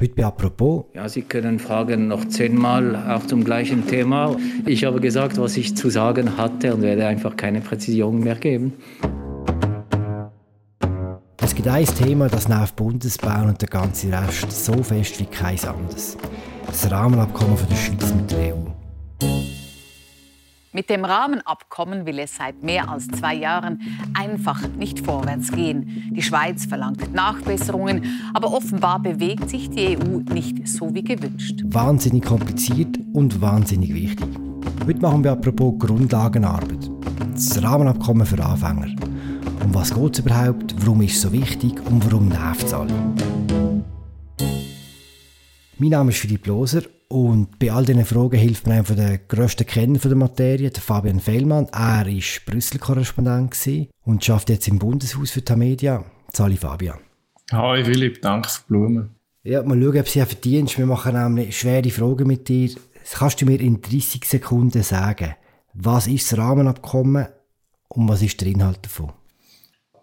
Heute bei Apropos. Ja, Sie können fragen noch zehnmal auch zum gleichen Thema. Ich habe gesagt, was ich zu sagen hatte und werde einfach keine Präzision mehr geben. Es gibt ein Thema, das nervt Bundesbahn und der ganze Rest so fest wie kein anderes. Das Rahmenabkommen von der Schweiz mit der EU. Mit dem Rahmenabkommen will es seit mehr als zwei Jahren einfach nicht vorwärts gehen. Die Schweiz verlangt Nachbesserungen, aber offenbar bewegt sich die EU nicht so wie gewünscht. Wahnsinnig kompliziert und wahnsinnig wichtig. Heute machen wir apropos Grundlagenarbeit. Das Rahmenabkommen für Anfänger. Um was geht es überhaupt? Warum ist es so wichtig? Und warum nervt es alle? Mein Name ist Philipp Loser und bei all diesen Fragen hilft mir einer der grössten Kenner der Materie, der Fabian Fellmann. Er war Brüssel-Korrespondent und arbeitet jetzt im Bundeshaus für die Media. Sali Fabian. Hi Philipp, danke für die Blumen. Ja, mal schauen, ob sie verdienst. Wir machen nämlich schwere Fragen mit dir. Kannst du mir in 30 Sekunden sagen, was ist das Rahmenabkommen und was ist der Inhalt davon?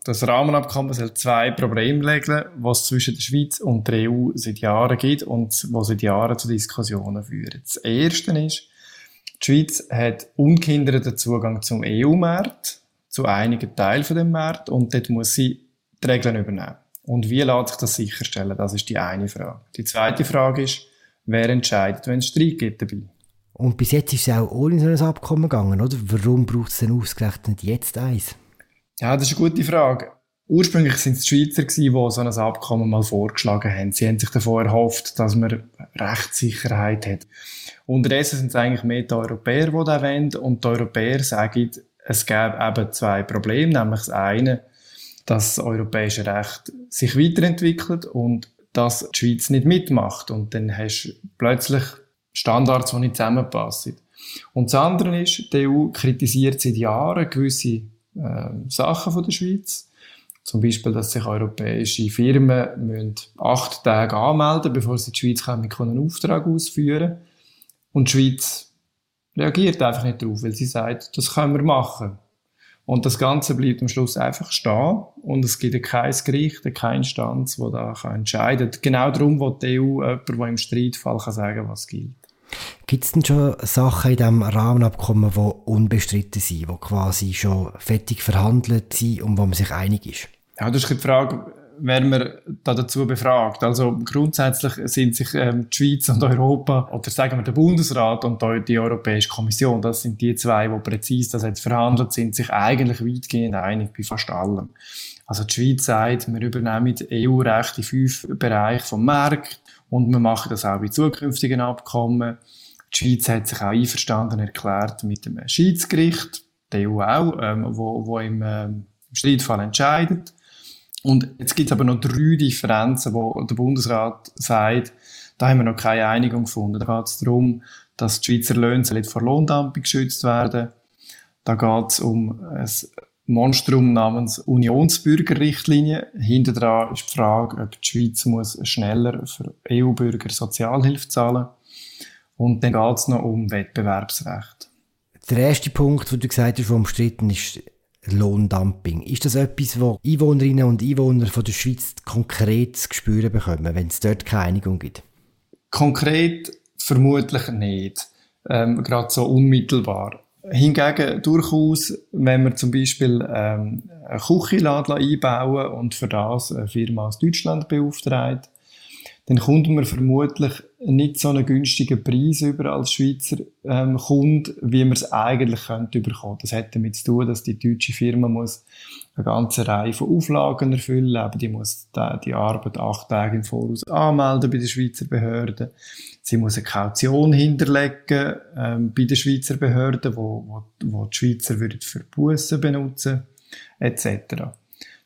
Das Rahmenabkommen soll zwei Probleme regeln, was es zwischen der Schweiz und der EU seit Jahren gibt und was seit Jahren zu Diskussionen führen. Das erste ist, die Schweiz hat ungehinderten Zugang zum EU-Markt, zu einigen Teilen von dem Markt und dort muss sie die Regeln übernehmen. Und wie lässt sich das sicherstellen? Das ist die eine Frage. Die zweite Frage ist, wer entscheidet, wenn es Streit gibt dabei? Und bis jetzt ist es auch ohne so ein Abkommen gegangen, oder? Warum braucht es denn ausgerechnet jetzt eins? Ja, das ist eine gute Frage. Ursprünglich sind es die Schweizer die so ein Abkommen mal vorgeschlagen haben. Sie haben sich davon erhofft, dass man Rechtssicherheit hat. Unterdessen sind es eigentlich mehr die Europäer, die das wollen. Und die Europäer sagen, es gäbe eben zwei Probleme. Nämlich das eine, dass das europäische Recht sich weiterentwickelt und dass die Schweiz nicht mitmacht. Und dann hast du plötzlich Standards, die nicht zusammenpassen. Und das andere ist, die EU kritisiert seit Jahren gewisse äh, Sachen von der Schweiz. Zum Beispiel, dass sich europäische Firmen müssen acht Tage anmelden bevor sie die Schweiz kommen, einen Auftrag ausführen Und die Schweiz reagiert einfach nicht darauf, weil sie sagt, das können wir machen. Und das Ganze bleibt am Schluss einfach stehen und es gibt kein Gericht, keine Instanz, die da entscheiden kann. Genau darum will die EU jemand, der im Streitfall kann sagen was gilt. Gibt es denn schon Sachen in diesem Rahmenabkommen, die unbestritten sind, die quasi schon fertig verhandelt sind und wo man sich einig ist? Ja, das ist die Frage, wer man da dazu befragt. Also grundsätzlich sind sich ähm, die Schweiz und Europa, oder sagen wir der Bundesrat und die Europäische Kommission, das sind die zwei, die präzise das jetzt verhandelt sind, sich eigentlich weitgehend einig bei fast allem. Also die Schweiz sagt, wir übernehmen EU-Recht in fünf Bereichen vom Markt, und wir machen das auch bei zukünftigen Abkommen. Die Schweiz hat sich auch einverstanden erklärt mit dem Schiedsgericht, der EU auch, ähm, wo, wo im, ähm, im Streitfall entscheidet. Und jetzt gibt es aber noch drei Differenzen, wo der Bundesrat sagt, da haben wir noch keine Einigung gefunden. Da geht es darum, dass die Schweizer Löhne nicht vor Lohndumping geschützt werden. Da geht es um ein Monstrum namens Unionsbürgerrichtlinie. Hinter dran ist die Frage, ob die Schweiz muss schneller für EU-Bürger Sozialhilfe zahlen Und dann geht es noch um Wettbewerbsrecht. Der erste Punkt, den du gesagt hast, der umstritten ist, Lohndumping. Ist das etwas, wo Einwohnerinnen und Einwohner von der Schweiz konkret zu spüren bekommen, wenn es dort keine Einigung gibt? Konkret vermutlich nicht. Ähm, Gerade so unmittelbar. Hingegen durchaus, wenn wir zum Beispiel ähm, eine Küche einbauen und für das eine Firma aus Deutschland beauftragt, dann kommt man vermutlich nicht so einen günstigen Preis über als Schweizer ähm, Kunde, wie man es eigentlich könnte bekommen. Das hat damit zu tun, dass die deutsche Firma muss eine ganze Reihe von Auflagen erfüllen. Eben, die muss die, Arbeit acht Tage im Voraus anmelden bei den Schweizer Behörden. Sie muss eine Kaution hinterlegen ähm, bei den Schweizer Behörden, wo, wo, wo die Schweizer würden für Bussen benutzen etc.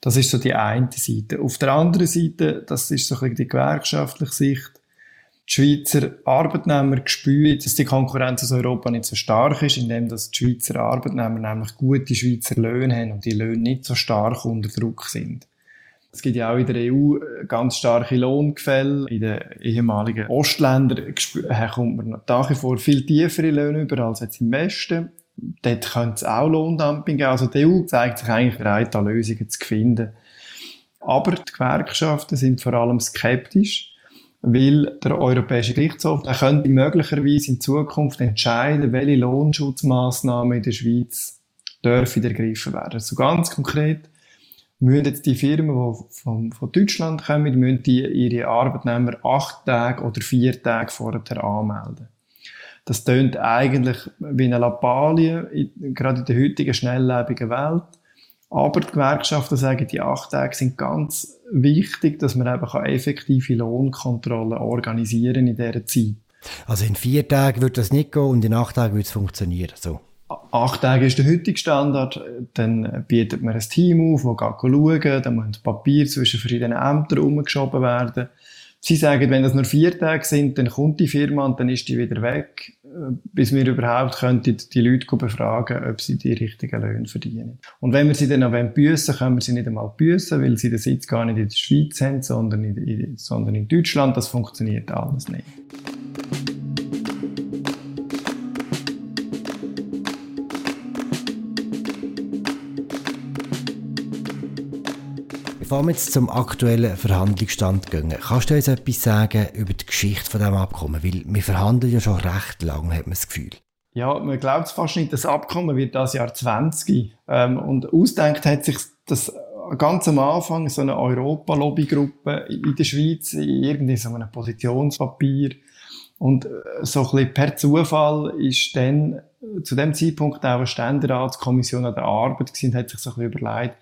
Das ist so die eine Seite. Auf der anderen Seite, das ist so ein bisschen die gewerkschaftliche Sicht, die Schweizer Arbeitnehmer spüren, dass die Konkurrenz aus Europa nicht so stark ist, indem dass die Schweizer Arbeitnehmer nämlich gute Schweizer Löhne haben und die Löhne nicht so stark unter Druck sind. Es gibt ja auch in der EU ganz starke Lohngefälle. In den ehemaligen Ostländern kommt man nach wie vor viel tiefere Löhne über als jetzt im Westen dort könnte es auch Lohndumping geben. Also die EU zeigt sich eigentlich bereit, da Lösungen zu finden. Aber die Gewerkschaften sind vor allem skeptisch. Weil der Europäische Gerichtshof der könnte möglicherweise in Zukunft entscheiden, welche Lohnschutzmaßnahmen in der Schweiz dürfen ergriffen werden. Also ganz konkret müssen jetzt die Firmen, die von, von Deutschland kommen, müssen die ihre Arbeitnehmer acht Tage oder vier Tage vorher anmelden. Das tönt eigentlich wie eine Lappalie, gerade in der heutigen schnelllebigen Welt. Aber die Gewerkschaften sagen, die acht Tage sind ganz wichtig, dass man eben effektive Lohnkontrollen organisieren in dieser Zeit. Also in vier Tagen wird das nicht gehen und in acht Tagen wird es funktionieren. So. Acht Tage ist der heutige Standard. Dann bietet man ein Team auf, das schauen, dann muss Papier zwischen verschiedenen Ämtern umgeschoben werden. Sie sagen, wenn das nur vier Tage sind, dann kommt die Firma und dann ist die wieder weg, bis wir überhaupt könnten die Leute befragen, ob sie die richtigen Löhne verdienen. Und wenn wir sie dann noch büssen können wir sie nicht einmal büssen, weil sie den Sitz gar nicht in der Schweiz haben, sondern in, sondern in Deutschland. Das funktioniert alles nicht. Bevor wir jetzt zum aktuellen Verhandlungsstand gehen, kannst du uns etwas sagen über die Geschichte von diesem Abkommen? Weil wir verhandeln ja schon recht lange, hat man das Gefühl. Ja, man glaubt es fast nicht, das Abkommen wird das Jahr 20. Ähm, und ausdenkt hat sich das ganz am Anfang so eine Europa-Lobbygruppe in der Schweiz, irgendwie so einem Positionspapier. Und äh, so ein bisschen per Zufall ist dann zu dem Zeitpunkt auch eine Ständeratskommission an der Arbeit gewesen und hat sich so ein bisschen überlegt,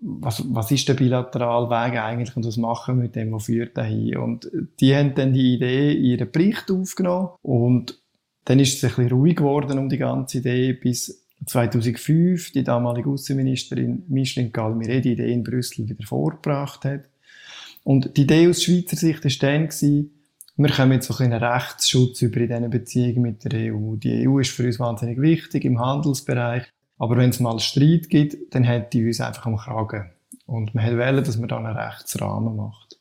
was, was ist der Bilateralweg eigentlich und was machen wir mit dem, was führt dahin? Und die haben dann die Idee in ihren Bericht aufgenommen und dann ist es ein bisschen ruhig geworden um die ganze Idee, bis 2005 die damalige Außenministerin Micheline Galmire die Idee in Brüssel wieder vorgebracht hat. Und die Idee aus Schweizer Sicht war dann, gewesen, wir kommen jetzt so einen Rechtsschutz über in diesen Beziehungen mit der EU. Die EU ist für uns wahnsinnig wichtig im Handelsbereich. Aber wenn es mal Streit gibt, dann hat die uns einfach am Kragen. Und man wollte, dass man dann einen Rechtsrahmen macht.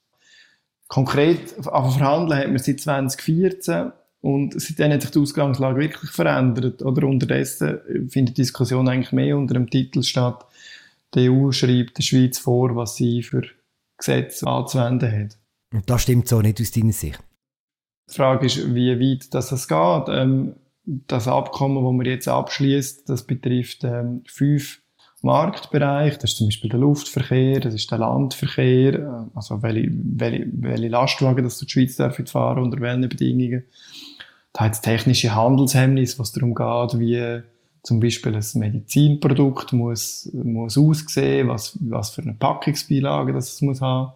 Konkret, aber verhandeln hat man seit 2014 und seitdem hat sich die Ausgangslage wirklich verändert. Oder unterdessen findet die Diskussion eigentlich mehr unter dem Titel statt, die EU schreibt der Schweiz vor, was sie für Gesetze anzuwenden hat. Und das stimmt so nicht aus deiner Sicht? Die Frage ist, wie weit das geht. Ähm, das Abkommen, das man jetzt abschließt, das betrifft ähm, fünf Marktbereiche. Das ist zum Beispiel der Luftverkehr, das ist der Landverkehr, äh, also welche, welche, welche Lastwagen das die Schweiz dürfen fahren unter welchen Bedingungen. Da hat es technische Handelshemmnisse, was darum geht, wie zum Beispiel ein Medizinprodukt muss, muss aussehen, was, was für eine Packungsbeilage das es muss haben.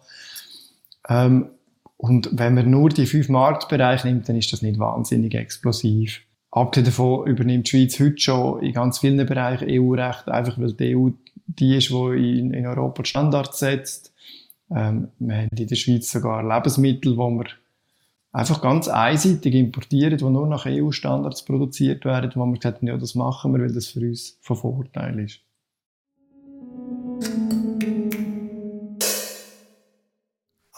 Ähm, und wenn man nur die fünf Marktbereiche nimmt, dann ist das nicht wahnsinnig explosiv. Abgesehen davon übernimmt die Schweiz heute schon in ganz vielen Bereichen EU-Recht, einfach weil die EU die ist, die in, in Europa die Standards setzt. Ähm, wir haben in der Schweiz sogar Lebensmittel, die wir einfach ganz einseitig importieren, die nur nach EU-Standards produziert werden, wo wir gesagt haben, ja, das machen wir, weil das für uns von Vorteil ist.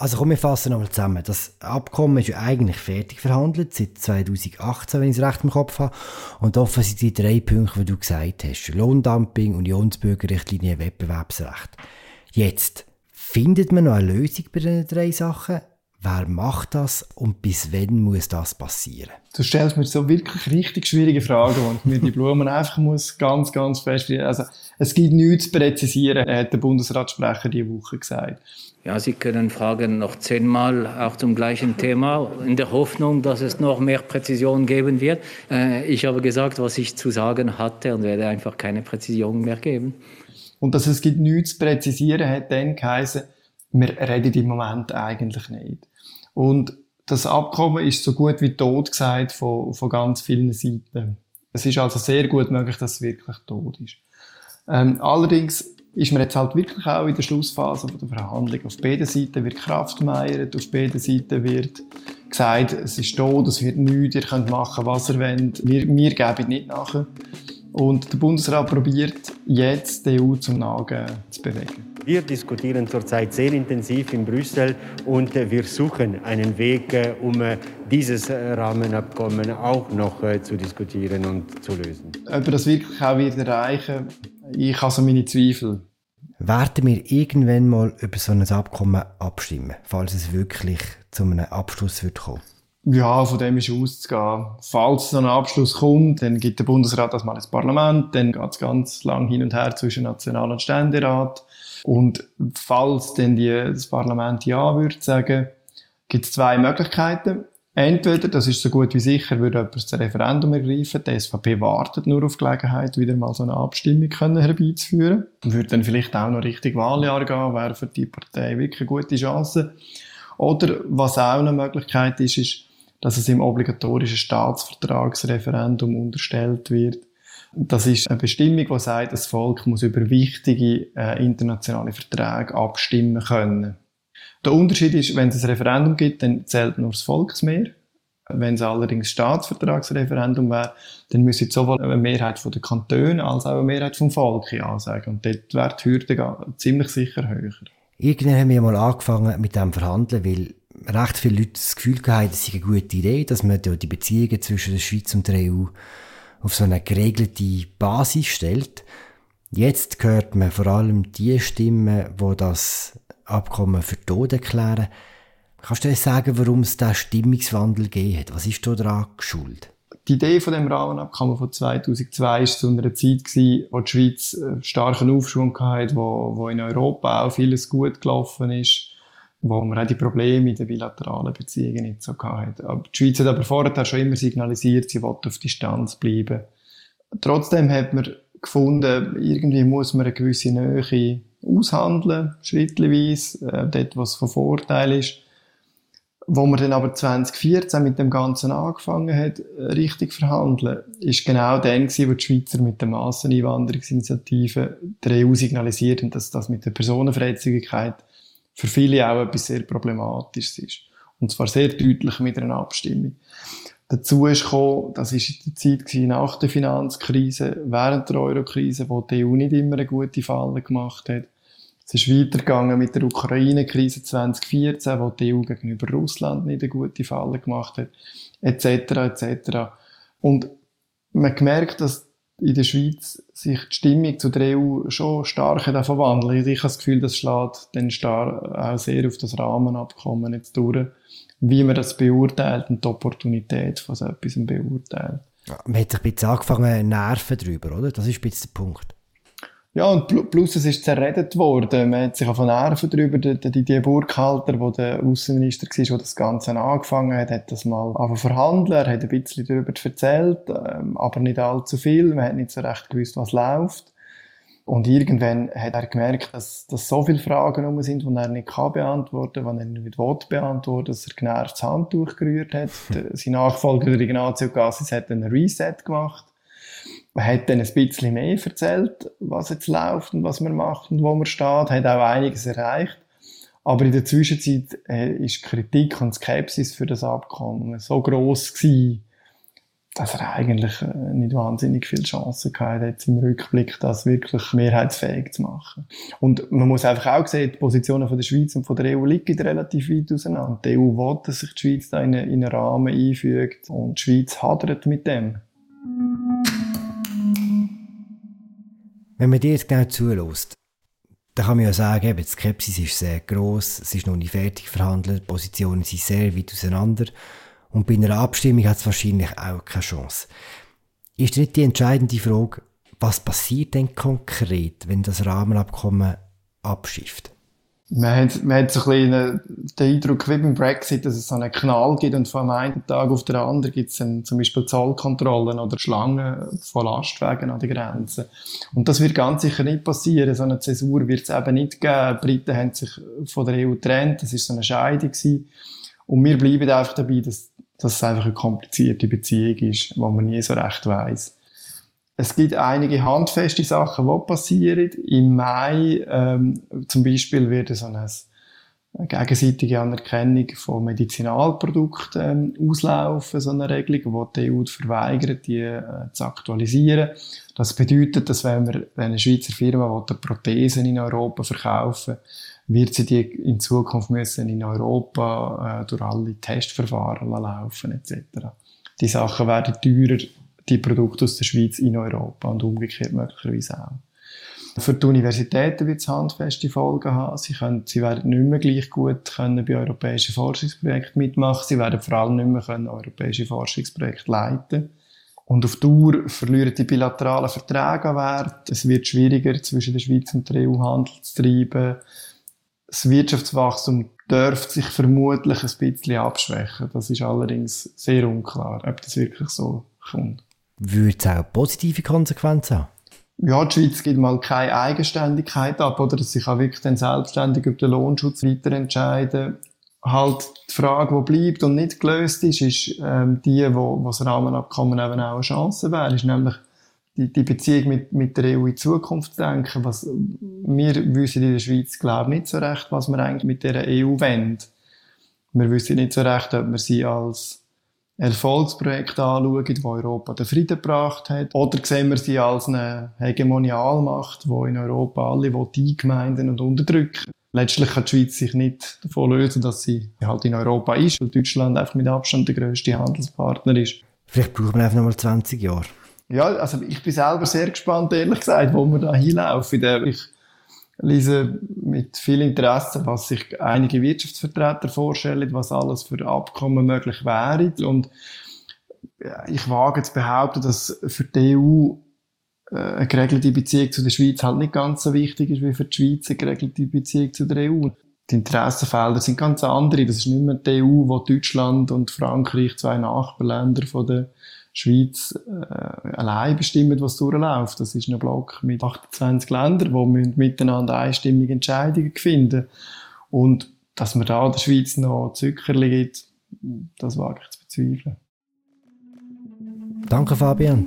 Also komm, wir fassen nochmal zusammen. Das Abkommen ist ja eigentlich fertig verhandelt, seit 2018, wenn ich es recht im Kopf habe. Und offen sind die drei Punkte, die du gesagt hast. Lohndumping, Unionsbürgerrichtlinie, Wettbewerbsrecht. Jetzt, findet man noch eine Lösung bei diesen drei Sachen? Wer macht das und bis wann muss das passieren? Du stellst mir so wirklich richtig schwierige Fragen und mir die Blumen einfach muss ganz, ganz fest. Also, es gibt nichts zu präzisieren, hat der Bundesratssprecher diese Woche gesagt. Ja, Sie können fragen noch zehnmal auch zum gleichen Thema, in der Hoffnung, dass es noch mehr Präzision geben wird. Äh, ich habe gesagt, was ich zu sagen hatte und werde einfach keine Präzision mehr geben. Und dass es gibt nichts zu präzisieren, hat dann geheißen, wir reden im Moment eigentlich nicht. Und das Abkommen ist so gut wie tot gesagt von, von ganz vielen Seiten. Es ist also sehr gut möglich, dass es wirklich tot ist. Ähm, allerdings ist man jetzt halt wirklich auch in der Schlussphase der Verhandlung. Auf beiden Seiten wird Kraft meiert, auf beiden Seiten wird gesagt, es ist tot, es wird nichts, ihr könnt machen, was ihr wollt, wir, wir geben nicht nachher. Und der Bundesrat probiert jetzt die EU zum Nagen zu bewegen. Wir diskutieren zurzeit sehr intensiv in Brüssel und wir suchen einen Weg, äh, um äh, dieses Rahmenabkommen auch noch äh, zu diskutieren und zu lösen. Ob wir das wirklich auch wieder erreichen, ich habe so meine Zweifel. Werden wir irgendwann mal über so ein Abkommen abstimmen, falls es wirklich zu einem Abschluss wird kommen? Ja, von dem ist auszugehen. Falls so ein Abschluss kommt, dann gibt der Bundesrat das mal ins Parlament, dann geht es ganz lang hin und her zwischen National- und Ständerat. Und falls dann die, das Parlament Ja würde sagen, gibt es zwei Möglichkeiten. Entweder, das ist so gut wie sicher, würde jemand das Referendum ergreifen. Die SVP wartet nur auf Gelegenheit, wieder mal so eine Abstimmung können herbeizuführen. Würde dann vielleicht auch noch richtig Wahljahr gehen, wäre für die Partei wirklich eine gute Chance. Oder, was auch eine Möglichkeit ist, ist, dass es im obligatorischen Staatsvertragsreferendum unterstellt wird. Das ist eine Bestimmung, die sagt, das Volk muss über wichtige äh, internationale Verträge abstimmen können. Der Unterschied ist, wenn es ein Referendum gibt, dann zählt nur das Volksmehr. Wenn es allerdings Staatsvertragsreferendum wäre, dann müsste sowohl eine Mehrheit der Kantone als auch eine Mehrheit vom Volk ansagen. Und dort wäre die Hürde ziemlich sicher höher. Irgendwann haben wir mal angefangen mit dem Verhandeln, weil recht viele Leute das Gefühl hatten, es sei eine gute Idee, dass man die Beziehungen zwischen der Schweiz und der EU auf so eine geregelte Basis stellt. Jetzt hört man vor allem die Stimmen, wo das Abkommen für tot erklären. Kannst du uns sagen, warum es diesen Stimmungswandel gegeben hat? Was ist da daran geschuld? Die Idee von dem Rahmenabkommen von 2002 war zu einer Zeit, gewesen, wo die Schweiz äh, starken Aufschwung hatte, wo, wo in Europa auch vieles gut gelaufen ist, wo man auch die Probleme in den bilateralen Beziehungen nicht so hatte. Aber die Schweiz hat aber vorher schon immer signalisiert, sie will auf Distanz bleiben. Trotzdem hat man gefunden, irgendwie muss man eine gewisse Nähe aushandeln, schrittweise, äh, dort, was von Vorteil ist. Wo man dann aber 2014 mit dem Ganzen angefangen hat, äh, richtig verhandeln, ist genau dann gewesen, wo die Schweizer mit der Masseneinwanderungsinitiative der EU signalisiert haben, dass das mit der Personenfreizügigkeit für viele auch etwas sehr Problematisches ist. Und zwar sehr deutlich mit einer Abstimmung. Dazu ist gekommen, das ist die Zeit nach der Finanzkrise, während der Eurokrise, wo die EU nicht immer eine gute Falle gemacht hat. Es ist weitergegangen mit der Ukraine-Krise 2014, wo die EU gegenüber Russland nicht eine gute Falle gemacht hat, etc., etc. Und man merkt, dass in der Schweiz sich die Stimmung zu der EU schon stark verwandelt. Ich habe das Gefühl, das schlägt dann auch sehr auf das Rahmenabkommen jetzt durch wie man das beurteilt und die Opportunität von so etwas beurteilt. Man hat sich ein bisschen angefangen nerven darüber, oder? Das ist ein bisschen der Punkt. Ja, und plus es ist zerredet worden. Man hat sich auch nerven darüber. Die, die, die Burghalter, der der Außenminister war, der das Ganze angefangen hat, hat das mal verhandeln. Er hat ein bisschen darüber erzählt, ähm, aber nicht allzu viel. Man hat nicht so recht gewusst, was läuft. Und irgendwann hat er gemerkt, dass, dass so viele Fragen um sind, die er nicht kann beantworten kann, die er nicht will beantworten dass er genervt das Handtuch gerührt hat. Sein Nachfolger, der Ignazio Cassis, hat einen Reset gemacht. Er hat dann ein bisschen mehr erzählt, was jetzt läuft und was man macht und wo man steht, hat auch einiges erreicht. Aber in der Zwischenzeit äh, ist Kritik und Skepsis für das Abkommen so groß gewesen, dass er eigentlich äh, nicht wahnsinnig viel Chancen gehabt hat, im Rückblick das wirklich mehrheitsfähig zu machen. Und man muss einfach auch sehen, die Positionen von der Schweiz und von der EU liegen relativ weit auseinander. Die EU will, dass sich die Schweiz da in einen Rahmen einfügt und die Schweiz hadert mit dem. Wenn man dir jetzt genau zulässt, dann kann man ja sagen, die Skepsis ist sehr gross, es ist noch nicht fertig verhandelt, die Positionen sind sehr weit auseinander. Und bei einer Abstimmung hat es wahrscheinlich auch keine Chance. Ist nicht die entscheidende Frage, was passiert denn konkret, wenn das Rahmenabkommen abschifft? Man hat, man hat so ein bisschen den Eindruck, wie beim Brexit, dass es so einen Knall gibt und von einem Tag auf den anderen gibt es dann zum Beispiel Zollkontrollen oder Schlangen von Lastwagen an den Grenzen. Und das wird ganz sicher nicht passieren. So eine Zäsur wird es eben nicht geben. Die Briten haben sich von der EU getrennt. Das war so eine Scheidung. Gewesen. Und wir bleiben einfach dabei, dass, dass es einfach eine komplizierte Beziehung ist, wo man nie so recht weiß. Es gibt einige handfeste Sachen, die passieren. Im Mai ähm, zum Beispiel wird so eine gegenseitige Anerkennung von Medizinalprodukten ähm, auslaufen, so eine Regelung, wo die EU verweigert, die äh, zu aktualisieren. Das bedeutet, dass wenn, wir, wenn eine Schweizer Firma Prothesen in Europa verkaufen wird sie die in Zukunft müssen in Europa äh, durch alle Testverfahren laufen etc. Die Sachen werden teurer, die Produkte aus der Schweiz in Europa und umgekehrt möglicherweise auch. Für die Universitäten wird es handfeste Folgen haben. Sie, können, sie werden nicht mehr gleich gut können bei europäischen Forschungsprojekten mitmachen. Sie werden vor allem nicht mehr können europäische Forschungsprojekte leiten und auf Dauer verlieren die bilateralen Verträge an Wert. Es wird schwieriger, zwischen der Schweiz und der EU Handel zu treiben. Das Wirtschaftswachstum dürfte sich vermutlich ein bisschen abschwächen. Das ist allerdings sehr unklar, ob das wirklich so kommt. Würde es auch positive Konsequenzen haben? Ja, die Schweiz gibt mal keine Eigenständigkeit ab, oder? Sich auch wirklich dann selbstständig über den Lohnschutz weiterentscheiden halt die Frage, die bleibt und nicht gelöst ist, ist ähm, die, wo, wo das Rahmenabkommen eben auch eine Chance wäre, ist nämlich die, die Beziehung mit, mit der EU in Zukunft zu denken. Was, wir wissen in der Schweiz, glaube ich, nicht so recht, was wir eigentlich mit der EU wollen. Wir wissen nicht so recht, ob wir sie als Erfolgsprojekt anschauen, das Europa den Frieden gebracht hat, oder sehen wir sie als eine Hegemonialmacht, die in Europa alle die Gemeinden und unterdrücken letztlich kann die Schweiz sich nicht davon lösen, dass sie halt in Europa ist, weil Deutschland einfach mit Abstand der grösste Handelspartner ist. Vielleicht brauchen wir einfach noch mal 20 Jahre. Ja, also ich bin selber sehr gespannt, ehrlich gesagt, wo wir da hinlaufen. Ich lese mit viel Interesse, was sich einige Wirtschaftsvertreter vorstellen, was alles für Abkommen möglich wäre. Und ich wage zu behaupten, dass für die EU äh, eine geregelte Beziehung zu der Schweiz halt nicht ganz so wichtig ist wie für die Schweiz eine geregelte Beziehung zu der EU. Die Interessenfelder sind ganz andere. Das ist nicht mehr die EU, wo Deutschland und Frankreich, zwei Nachbarländer von der Schweiz, äh, allein bestimmen, was durchläuft. Das ist ein Block mit 28 Ländern, die miteinander einstimmige Entscheidungen finden. Und dass man da der Schweiz noch Zuckerli gibt, das wage ich zu bezweifeln. Danke, Fabian.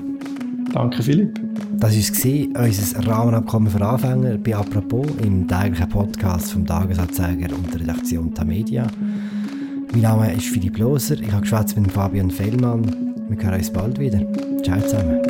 Danke, Philipp. Das war unser Rahmenabkommen für Anfänger bei «Apropos» im täglichen Podcast vom Tagesanzeiger und der Redaktion Tamedia. Mein Name ist Philipp Loser, ich habe mit Fabian Fellmann. Wir hören uns bald wieder. Ciao zusammen.